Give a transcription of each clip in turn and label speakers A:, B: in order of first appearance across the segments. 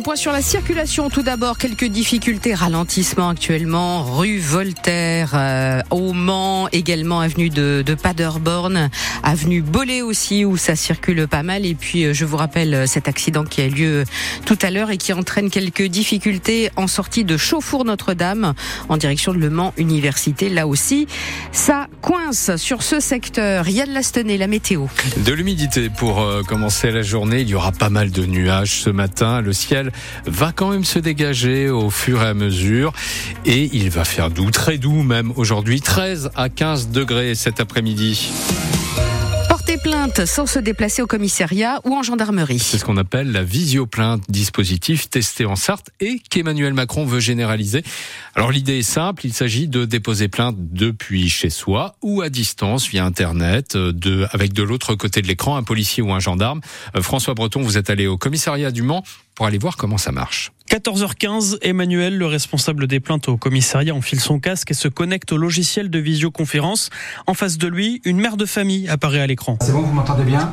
A: Un point sur la circulation. Tout d'abord, quelques difficultés, ralentissement actuellement, rue Voltaire, euh, au Mans, également avenue de, de Paderborn, avenue Bollé aussi, où ça circule pas mal. Et puis, euh, je vous rappelle euh, cet accident qui a eu lieu tout à l'heure et qui entraîne quelques difficultés en sortie de Chauffour Notre-Dame, en direction de Le Mans Université. Là aussi, ça coince sur ce secteur. Yann Lastenay, la météo.
B: De l'humidité pour commencer la journée. Il y aura pas mal de nuages ce matin. Le ciel va quand même se dégager au fur et à mesure et il va faire doux, très doux même aujourd'hui, 13 à 15 degrés cet après-midi
A: porter plainte sans se déplacer au commissariat ou en gendarmerie.
B: C'est ce qu'on appelle la visioplainte, dispositif testé en Sarthe et qu'Emmanuel Macron veut généraliser. Alors l'idée est simple, il s'agit de déposer plainte depuis chez soi ou à distance via Internet, euh, de, avec de l'autre côté de l'écran un policier ou un gendarme. Euh, François Breton, vous êtes allé au commissariat du Mans pour aller voir comment ça marche.
C: 14h15, Emmanuel, le responsable des plaintes au commissariat, enfile son casque et se connecte au logiciel de visioconférence. En face de lui, une mère de famille apparaît à l'écran.
D: C'est bon, vous m'entendez bien?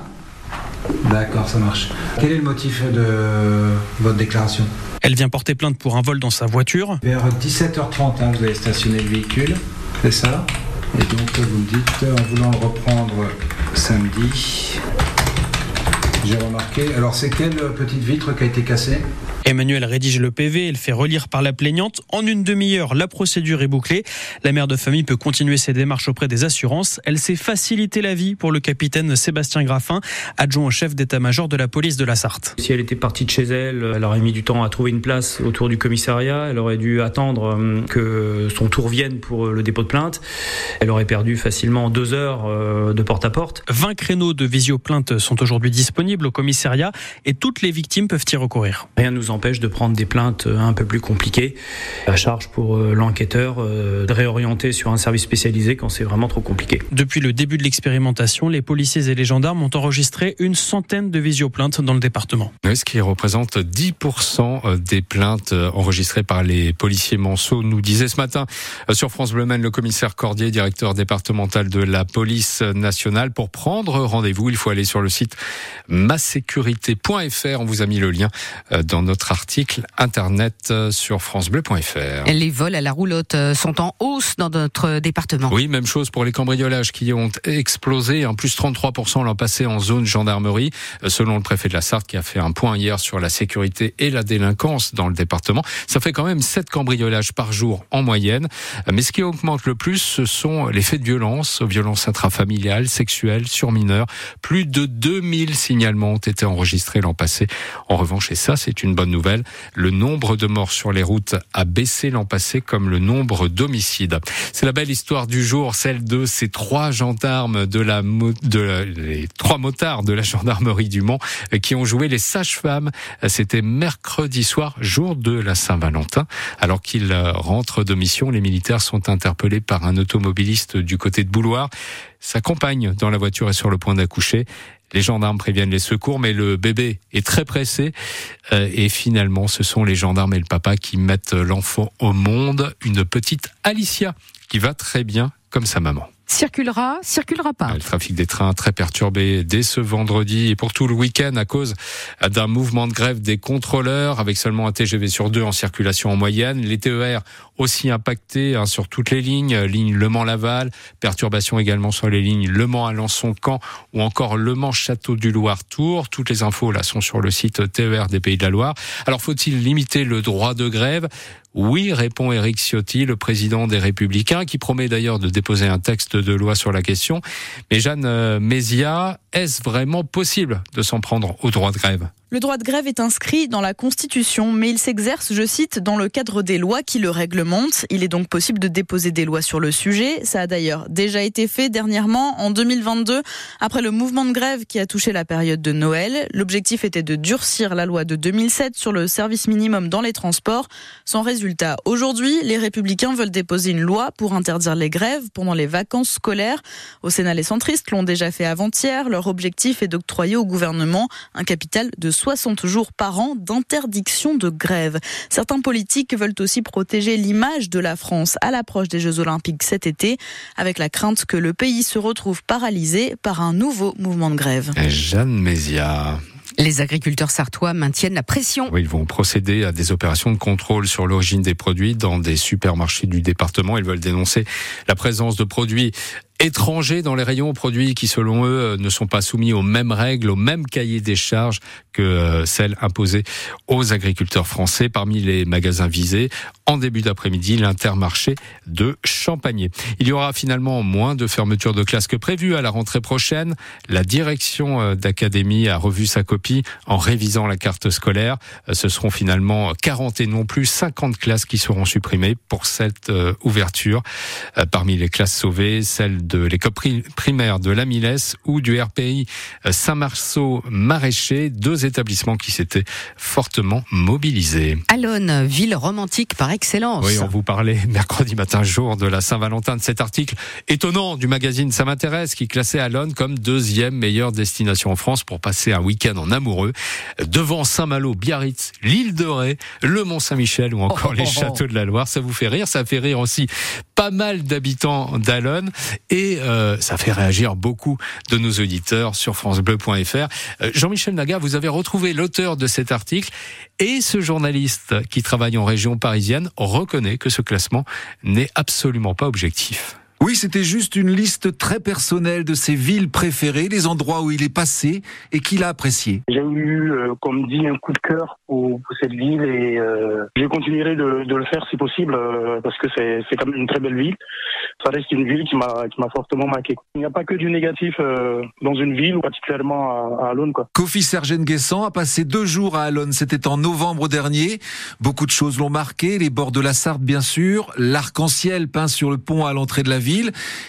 D: D'accord, ça marche. Quel est le motif de votre déclaration?
C: Elle vient porter plainte pour un vol dans sa voiture.
D: Vers 17h30, hein, vous avez stationné le véhicule, c'est ça? Et donc vous me dites, en voulant le reprendre samedi, j'ai remarqué. Alors c'est quelle petite vitre qui a été cassée?
C: Emmanuel rédige le PV, elle fait relire par la plaignante. En une demi-heure, la procédure est bouclée. La mère de famille peut continuer ses démarches auprès des assurances. Elle s'est facilité la vie pour le capitaine Sébastien Graffin, adjoint au chef d'état-major de la police de la Sarthe.
E: Si elle était partie de chez elle, elle aurait mis du temps à trouver une place autour du commissariat. Elle aurait dû attendre euh, que son tour vienne pour le dépôt de plainte. Elle aurait perdu facilement deux heures euh, de porte à porte.
C: 20 créneaux de visio-plainte sont aujourd'hui disponibles au commissariat et toutes les victimes peuvent y recourir.
E: Rien nous empêche de prendre des plaintes un peu plus compliquées, à charge pour euh, l'enquêteur euh, de réorienter sur un service spécialisé quand c'est vraiment trop compliqué.
C: Depuis le début de l'expérimentation, les policiers et les gendarmes ont enregistré une centaine de visioplaintes dans le département.
B: ce qui représente 10% euh, des plaintes enregistrées par les policiers Manceau, nous disait ce matin sur France Bleu Maine le commissaire Cordier, directeur départemental de la police nationale. Pour prendre rendez-vous, il faut aller sur le site masécurité.fr. On vous a mis le lien dans notre article internet euh, sur francebleu.fr.
A: Les vols à la roulotte euh, sont en hausse dans notre département.
B: Oui, même chose pour les cambriolages qui ont explosé, en plus 33% l'an passé en zone gendarmerie, euh, selon le préfet de la Sarthe qui a fait un point hier sur la sécurité et la délinquance dans le département. Ça fait quand même 7 cambriolages par jour en moyenne. Mais ce qui augmente le plus, ce sont les faits de violence, violences intrafamiliales, sexuelles, sur mineurs. Plus de 2000 signalements ont été enregistrés l'an passé. En revanche, et ça, c'est une bonne le nombre de morts sur les routes a baissé l'an passé comme le nombre d'homicides. C'est la belle histoire du jour, celle de ces trois gendarmes de la, de les trois motards de la gendarmerie du Mans euh, qui ont joué les sages-femmes. C'était mercredi soir, jour de la Saint-Valentin. Alors qu'ils rentrent de mission, les militaires sont interpellés par un automobiliste du côté de Bouloir. Sa compagne dans la voiture est sur le point d'accoucher. Les gendarmes préviennent les secours, mais le bébé est très pressé. Euh, et finalement, ce sont les gendarmes et le papa qui mettent l'enfant au monde. Une petite Alicia qui va très bien comme sa maman
A: circulera, circulera pas.
B: Le trafic des trains très perturbé dès ce vendredi et pour tout le week-end à cause d'un mouvement de grève des contrôleurs avec seulement un TGV sur deux en circulation en moyenne. Les TER aussi impactés hein, sur toutes les lignes, ligne Le Mans-Laval, perturbation également sur les lignes Le Mans-Alençon-Camp ou encore Le Mans-Château du Loir-Tours. Toutes les infos là sont sur le site TER des Pays de la Loire. Alors faut-il limiter le droit de grève? Oui, répond Éric Ciotti, le président des Républicains, qui promet d'ailleurs de déposer un texte de loi sur la question. Mais Jeanne euh, Mézia, est-ce vraiment possible de s'en prendre au droit de grève?
F: Le droit de grève est inscrit dans la Constitution, mais il s'exerce, je cite, dans le cadre des lois qui le réglementent. Il est donc possible de déposer des lois sur le sujet. Ça a d'ailleurs déjà été fait dernièrement, en 2022, après le mouvement de grève qui a touché la période de Noël. L'objectif était de durcir la loi de 2007 sur le service minimum dans les transports. Sans résultat, aujourd'hui, les républicains veulent déposer une loi pour interdire les grèves pendant les vacances scolaires. Au Sénat, les centristes l'ont déjà fait avant-hier. Leur objectif est d'octroyer au gouvernement un capital de 60 jours par an d'interdiction de grève. Certains politiques veulent aussi protéger l'image de la France à l'approche des Jeux Olympiques cet été, avec la crainte que le pays se retrouve paralysé par un nouveau mouvement de grève.
B: Jeanne Mézia.
A: Les agriculteurs sartois maintiennent la pression.
B: Oui, ils vont procéder à des opérations de contrôle sur l'origine des produits dans des supermarchés du département. Ils veulent dénoncer la présence de produits étrangers dans les rayons produits qui, selon eux, euh, ne sont pas soumis aux mêmes règles, aux mêmes cahiers des charges que euh, celles imposées aux agriculteurs français. Parmi les magasins visés, en début d'après-midi, l'intermarché de Champagné. Il y aura finalement moins de fermetures de classes que prévu à la rentrée prochaine. La direction euh, d'académie a revu sa copie en révisant la carte scolaire. Ce seront finalement 40 et non plus 50 classes qui seront supprimées pour cette ouverture. Parmi les classes sauvées, celles de l'école primaire de la Milès ou du RPI Saint-Marceau maraîcher, deux établissements qui s'étaient fortement mobilisés.
A: Ville romantique excellence.
B: Oui, on vous parlait mercredi matin, jour de la Saint-Valentin, de cet article étonnant du magazine Ça m'intéresse qui classait Alonne comme deuxième meilleure destination en France pour passer un week-end en amoureux, devant Saint-Malo, Biarritz, l'île de Ré, le Mont-Saint-Michel ou encore les châteaux de la Loire. Ça vous fait rire, ça fait rire aussi pas mal d'habitants d'Alonne et euh, ça fait réagir beaucoup de nos auditeurs sur francebleu.fr. Euh, Jean-Michel Naga, vous avez retrouvé l'auteur de cet article et ce journaliste qui travaille en région parisienne reconnaît que ce classement n'est absolument pas objectif.
G: Oui, c'était juste une liste très personnelle de ses villes préférées, les endroits où il est passé et qu'il a apprécié.
H: J'ai eu, euh, comme dit, un coup de cœur pour, cette ville et euh, je continuerai de, de, le faire si possible euh, parce que c'est quand même une très belle ville. Ça reste une ville qui m'a qui m'a fortement marqué. Il n'y a pas que du négatif euh, dans une ville ou particulièrement à, à Alonne. Quoi.
G: Kofi Sergen-Guessant a passé deux jours à Alonne. C'était en novembre dernier. Beaucoup de choses l'ont marqué. Les bords de la Sarthe, bien sûr, l'arc-en-ciel peint sur le pont à l'entrée de la ville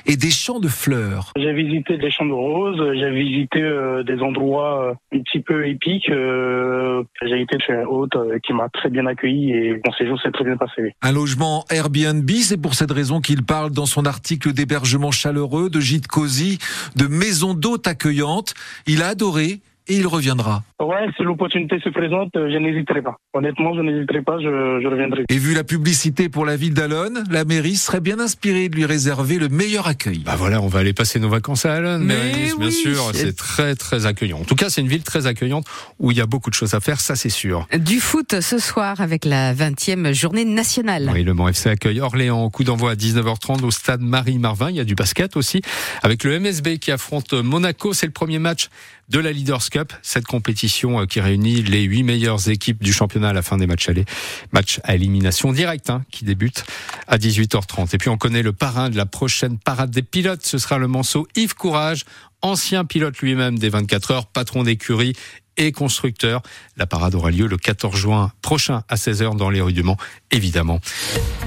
G: et des champs de fleurs.
H: J'ai visité des champs de roses, j'ai visité euh, des endroits euh, un petit peu épiques. Euh, j'ai été chez un hôte qui m'a très bien accueilli et mon séjour s'est très bien passé.
G: Un logement Airbnb, c'est pour cette raison qu'il parle dans son article d'hébergement chaleureux, de gîte cosy, de maison d'hôtes accueillantes. Il a adoré et il reviendra.
H: Ouais, si l'opportunité se présente, euh, je n'hésiterai pas. Honnêtement, je n'hésiterai pas, je, je, reviendrai.
G: Et vu la publicité pour la ville d'Alonne, la mairie serait bien inspirée de lui réserver le meilleur accueil.
B: Bah voilà, on va aller passer nos vacances à Alonne, mais bien sûr, c'est très très accueillant. En tout cas, c'est une ville très accueillante où il y a beaucoup de choses à faire, ça c'est sûr.
A: Du foot ce soir avec la 20e journée nationale.
B: Oui, le Mont FC accueille Orléans, coup d'envoi à 19h30 au stade Marie-Marvin. Il y a du basket aussi avec le MSB qui affronte Monaco. C'est le premier match de la Leaders Cup, cette compétition euh, qui réunit les huit meilleures équipes du championnat à la fin des matchs allés. Match à élimination directe hein, qui débute à 18h30. Et puis on connaît le parrain de la prochaine parade des pilotes. Ce sera le manceau Yves Courage, ancien pilote lui-même des 24 heures, patron d'écurie et constructeur. La parade aura lieu le 14 juin prochain à 16h dans les rues du Mans, évidemment.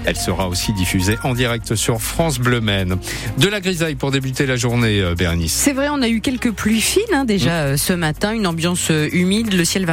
B: Elle sera aussi diffusée en direct sur France Bleu Maine. De la grisaille pour débuter la journée, euh, Bernice.
A: C'est vrai, on a eu quelques pluies fines hein, déjà mmh. euh, ce matin, une ambiance euh, humide, le ciel va